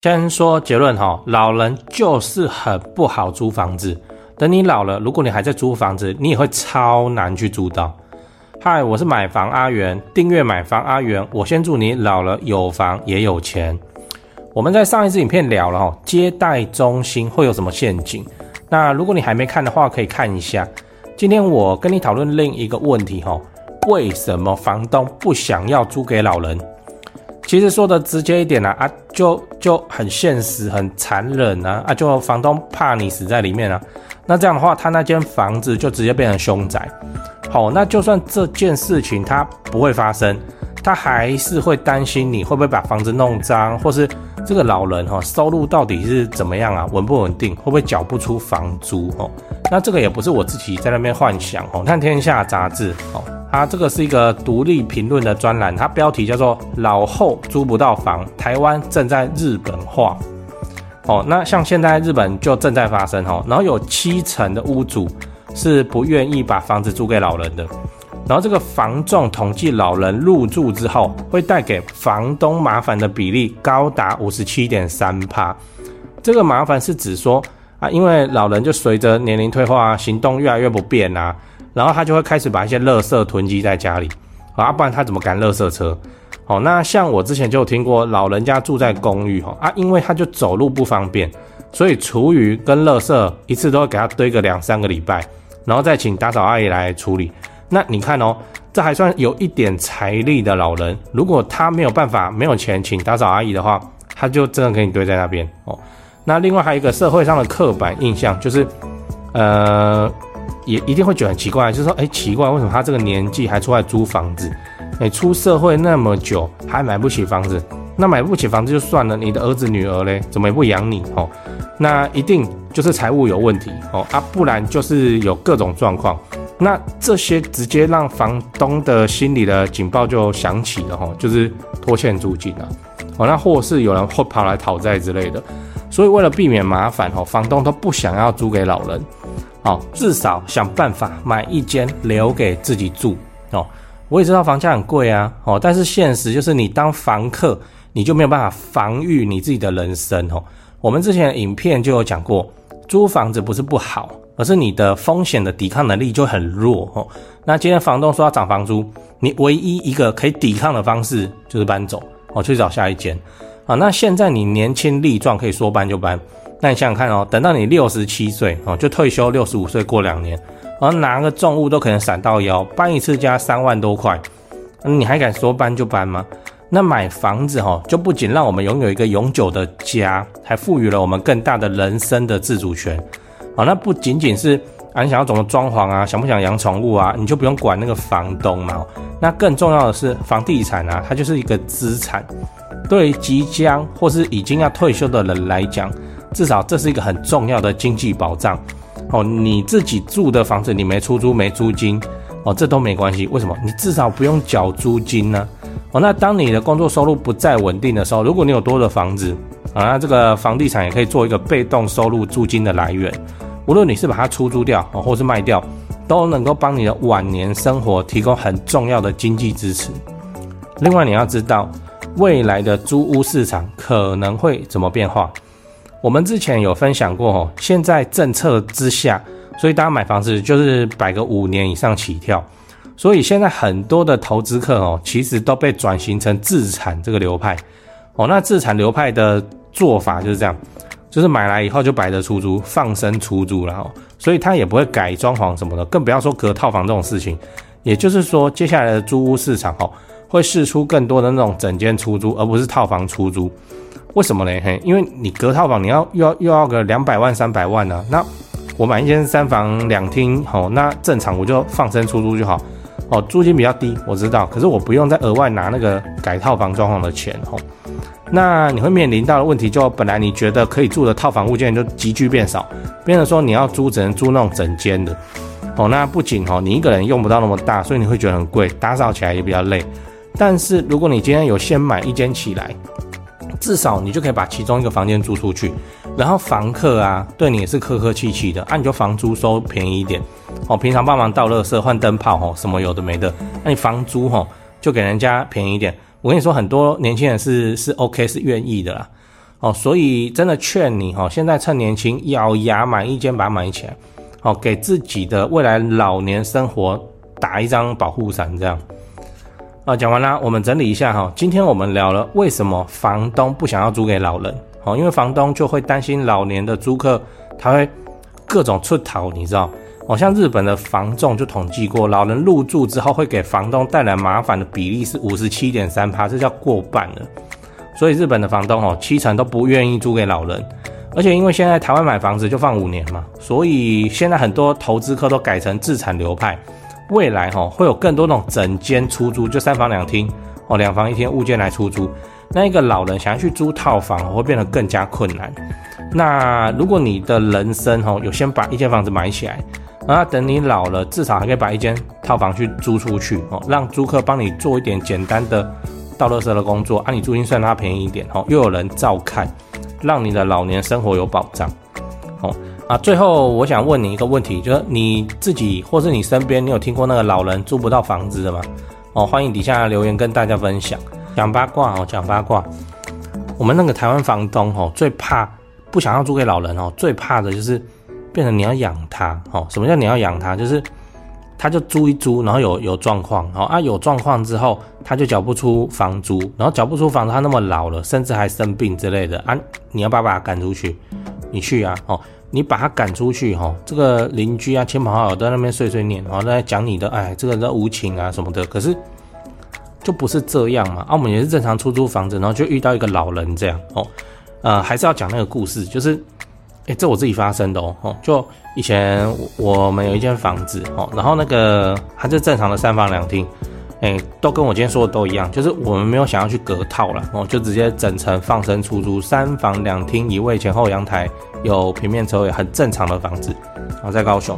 先说结论哈，老人就是很不好租房子。等你老了，如果你还在租房子，你也会超难去租到。嗨，我是买房阿元，订阅买房阿元，我先祝你老了有房也有钱。我们在上一次影片聊了哈，接待中心会有什么陷阱？那如果你还没看的话，可以看一下。今天我跟你讨论另一个问题哈，为什么房东不想要租给老人？其实说的直接一点啊，啊，就就很现实、很残忍啊，啊，就房东怕你死在里面啊，那这样的话，他那间房子就直接变成凶宅。好，那就算这件事情他不会发生，他还是会担心你会不会把房子弄脏，或是这个老人哈收入到底是怎么样啊，稳不稳定，会不会缴不出房租哦？那这个也不是我自己在那边幻想哦，看天下杂志哦。它这个是一个独立评论的专栏，它标题叫做“老后租不到房，台湾正在日本化”。哦，那像现在日本就正在发生哦，然后有七成的屋主是不愿意把房子租给老人的，然后这个房仲统计老人入住之后会带给房东麻烦的比例高达五十七点三趴。这个麻烦是指说啊，因为老人就随着年龄退化，行动越来越不便啊。然后他就会开始把一些垃圾囤积在家里，啊，不然他怎么赶垃圾车？哦，那像我之前就有听过，老人家住在公寓，哈啊，因为他就走路不方便，所以厨余跟垃圾一次都会给他堆个两三个礼拜，然后再请打扫阿姨来处理。那你看哦，这还算有一点财力的老人，如果他没有办法、没有钱请打扫阿姨的话，他就真的给你堆在那边哦。那另外还有一个社会上的刻板印象就是，呃。也一定会觉得很奇怪，就是说，哎，奇怪，为什么他这个年纪还出来租房子？哎，出社会那么久还买不起房子？那买不起房子就算了，你的儿子女儿嘞，怎么也不养你？哦，那一定就是财务有问题哦啊，不然就是有各种状况。那这些直接让房东的心里的警报就响起了哈，就是拖欠租金了，哦，那或是有人会跑来讨债之类的。所以为了避免麻烦哦，房东都不想要租给老人。哦，至少想办法买一间留给自己住哦。我也知道房价很贵啊，哦，但是现实就是你当房客，你就没有办法防御你自己的人生哦。我们之前的影片就有讲过，租房子不是不好，而是你的风险的抵抗能力就很弱哦。那今天房东说要涨房租，你唯一一个可以抵抗的方式就是搬走哦，去找下一间啊。那现在你年轻力壮，可以说搬就搬。那你想想看哦，等到你六十七岁哦，就退休，六十五岁过两年，然后拿个重物都可能闪到腰，搬一次家三万多块，你还敢说搬就搬吗？那买房子哈，就不仅让我们拥有一个永久的家，还赋予了我们更大的人生的自主权。啊，那不仅仅是啊，你想要怎么装潢啊，想不想养宠物啊，你就不用管那个房东嘛。那更重要的是，房地产啊，它就是一个资产，对于即将或是已经要退休的人来讲。至少这是一个很重要的经济保障哦。你自己住的房子，你没出租、没租金哦，这都没关系。为什么？你至少不用缴租金呢？哦，那当你的工作收入不再稳定的时候，如果你有多的房子啊，那这个房地产也可以做一个被动收入租金的来源。无论你是把它出租掉，或是卖掉，都能够帮你的晚年生活提供很重要的经济支持。另外，你要知道未来的租屋市场可能会怎么变化。我们之前有分享过哦，现在政策之下，所以大家买房子就是摆个五年以上起跳，所以现在很多的投资客哦，其实都被转型成自产这个流派哦。那自产流派的做法就是这样，就是买来以后就摆着出租，放生出租了哦，所以他也不会改装潢什么的，更不要说隔套房这种事情。也就是说，接下来的租屋市场哦，会试出更多的那种整间出租，而不是套房出租。为什么呢？嘿，因为你隔套房，你要又要又要个两百万三百万呢、那我买一间三房两厅，好，那正常我就放生出租就好。哦，租金比较低，我知道，可是我不用再额外拿那个改套房装潢的钱，哦。那你会面临到的问题，就本来你觉得可以住的套房物件就急剧变少，变成说你要租只能租那种整间的。哦，那不仅哦，你一个人用不到那么大，所以你会觉得很贵，打扫起来也比较累。但是如果你今天有先买一间起来，至少你就可以把其中一个房间租出去，然后房客啊对你也是客客气气的，啊你就房租收便宜一点，哦平常帮忙倒垃圾、换灯泡哦什么有的没的，那你房租吼就给人家便宜一点。我跟你说，很多年轻人是是 OK 是愿意的啦，哦所以真的劝你哈，现在趁年轻咬牙买一间把它买起来，哦给自己的未来老年生活打一张保护伞这样。啊，讲完了，我们整理一下哈。今天我们聊了为什么房东不想要租给老人，哦，因为房东就会担心老年的租客他会各种出逃，你知道？哦，像日本的房仲就统计过，老人入住之后会给房东带来麻烦的比例是五十七点三趴，这叫过半了。所以日本的房东哦，七成都不愿意租给老人，而且因为现在台湾买房子就放五年嘛，所以现在很多投资客都改成自产流派。未来哈会有更多那种整间出租，就三房两厅哦，两房一厅物件来出租。那一个老人想要去租套房，会变得更加困难。那如果你的人生哈有先把一间房子买起来，那等你老了，至少还可以把一间套房去租出去哦，让租客帮你做一点简单的倒垃圾的工作，啊，你租金算他便宜一点哦，又有人照看，让你的老年生活有保障哦。啊，最后我想问你一个问题，就是你自己或是你身边，你有听过那个老人租不到房子的吗？哦，欢迎底下留言跟大家分享。讲八卦哦，讲八卦。我们那个台湾房东哦，最怕不想要租给老人哦，最怕的就是变成你要养他哦。什么叫你要养他？就是他就租一租，然后有有状况哦啊，有状况之后他就缴不出房租，然后缴不出房租，他那么老了，甚至还生病之类的啊，你要不要把他赶出去？你去啊，哦。你把他赶出去，哈，这个邻居啊、亲朋好友在那边碎碎念，然后在讲你的，哎，这个人无情啊什么的。可是就不是这样嘛？啊，我们也是正常出租房子，然后就遇到一个老人这样，哦，呃，还是要讲那个故事，就是，哎，这我自己发生的哦，就以前我们有一间房子，哦，然后那个还是正常的三房两厅。哎、都跟我今天说的都一样，就是我们没有想要去隔套了哦，就直接整层放生出租，三房两厅一卫，前后阳台，有平面车位，很正常的房子，然后在高雄，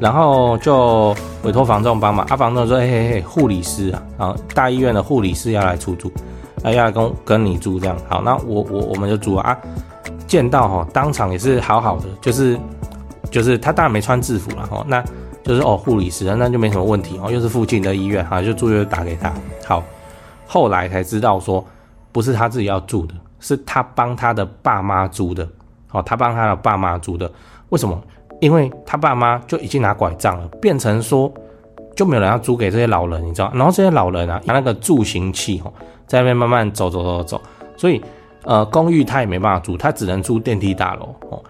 然后就委托房仲帮忙，啊，房仲说，嘿嘿嘿，护理师啊，啊，大医院的护理师要来出租，啊，要来跟跟你住这样，好，那我我我们就租啊，见到哈，当场也是好好的，就是就是他当然没穿制服了哈，那。就是哦，护理师，那就没什么问题哦，又是附近的医院哈，就住院打给他。好，后来才知道说，不是他自己要住的，是他帮他的爸妈租的。哦，他帮他的爸妈租的，为什么？因为他爸妈就已经拿拐杖了，变成说就没有人要租给这些老人，你知道？然后这些老人啊，拿那个助行器哦，在那边慢慢走走走走，所以呃，公寓他也没办法租，他只能租电梯大楼哦。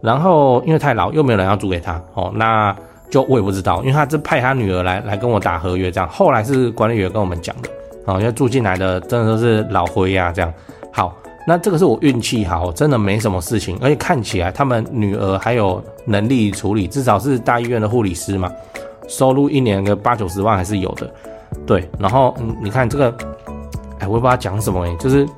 然后因为太老，又没有人要租给他哦，那。就我也不知道，因为他是派他女儿来来跟我打合约这样，后来是管理员跟我们讲的，啊，因为住进来的真的都是老灰呀这样。好，那这个是我运气好，真的没什么事情，而且看起来他们女儿还有能力处理，至少是大医院的护理师嘛，收入一年个八九十万还是有的。对，然后你看这个，哎，我也不知道讲什么哎，就是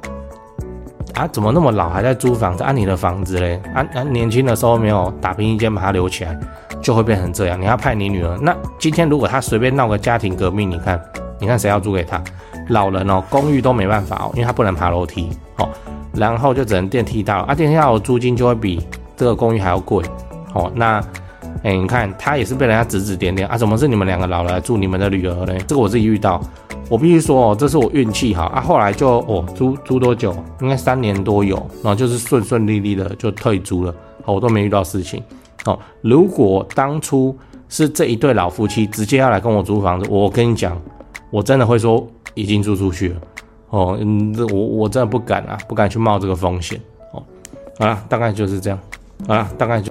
啊，怎么那么老还在租房子？按、啊、你的房子嘞？啊啊，年轻的时候没有打拼一间把它留起来。就会变成这样。你要派你女儿，那今天如果他随便闹个家庭革命，你看，你看谁要租给他？老人哦，公寓都没办法哦，因为他不能爬楼梯哦，然后就只能电梯到啊，电梯到的租金就会比这个公寓还要贵哦。那哎，你看他也是被人家指指点点啊，怎么是你们两个老了来住你们的女儿嘞？这个我自己遇到，我必须说哦，这是我运气好啊。后来就哦，租租多久？应该三年多有，然后就是顺顺利利的就退租了，我都没遇到事情。哦，如果当初是这一对老夫妻直接要来跟我租房子，我跟你讲，我真的会说已经租出去了。哦，嗯，我我真的不敢啊，不敢去冒这个风险。哦，好了，大概就是这样。好了，大概就。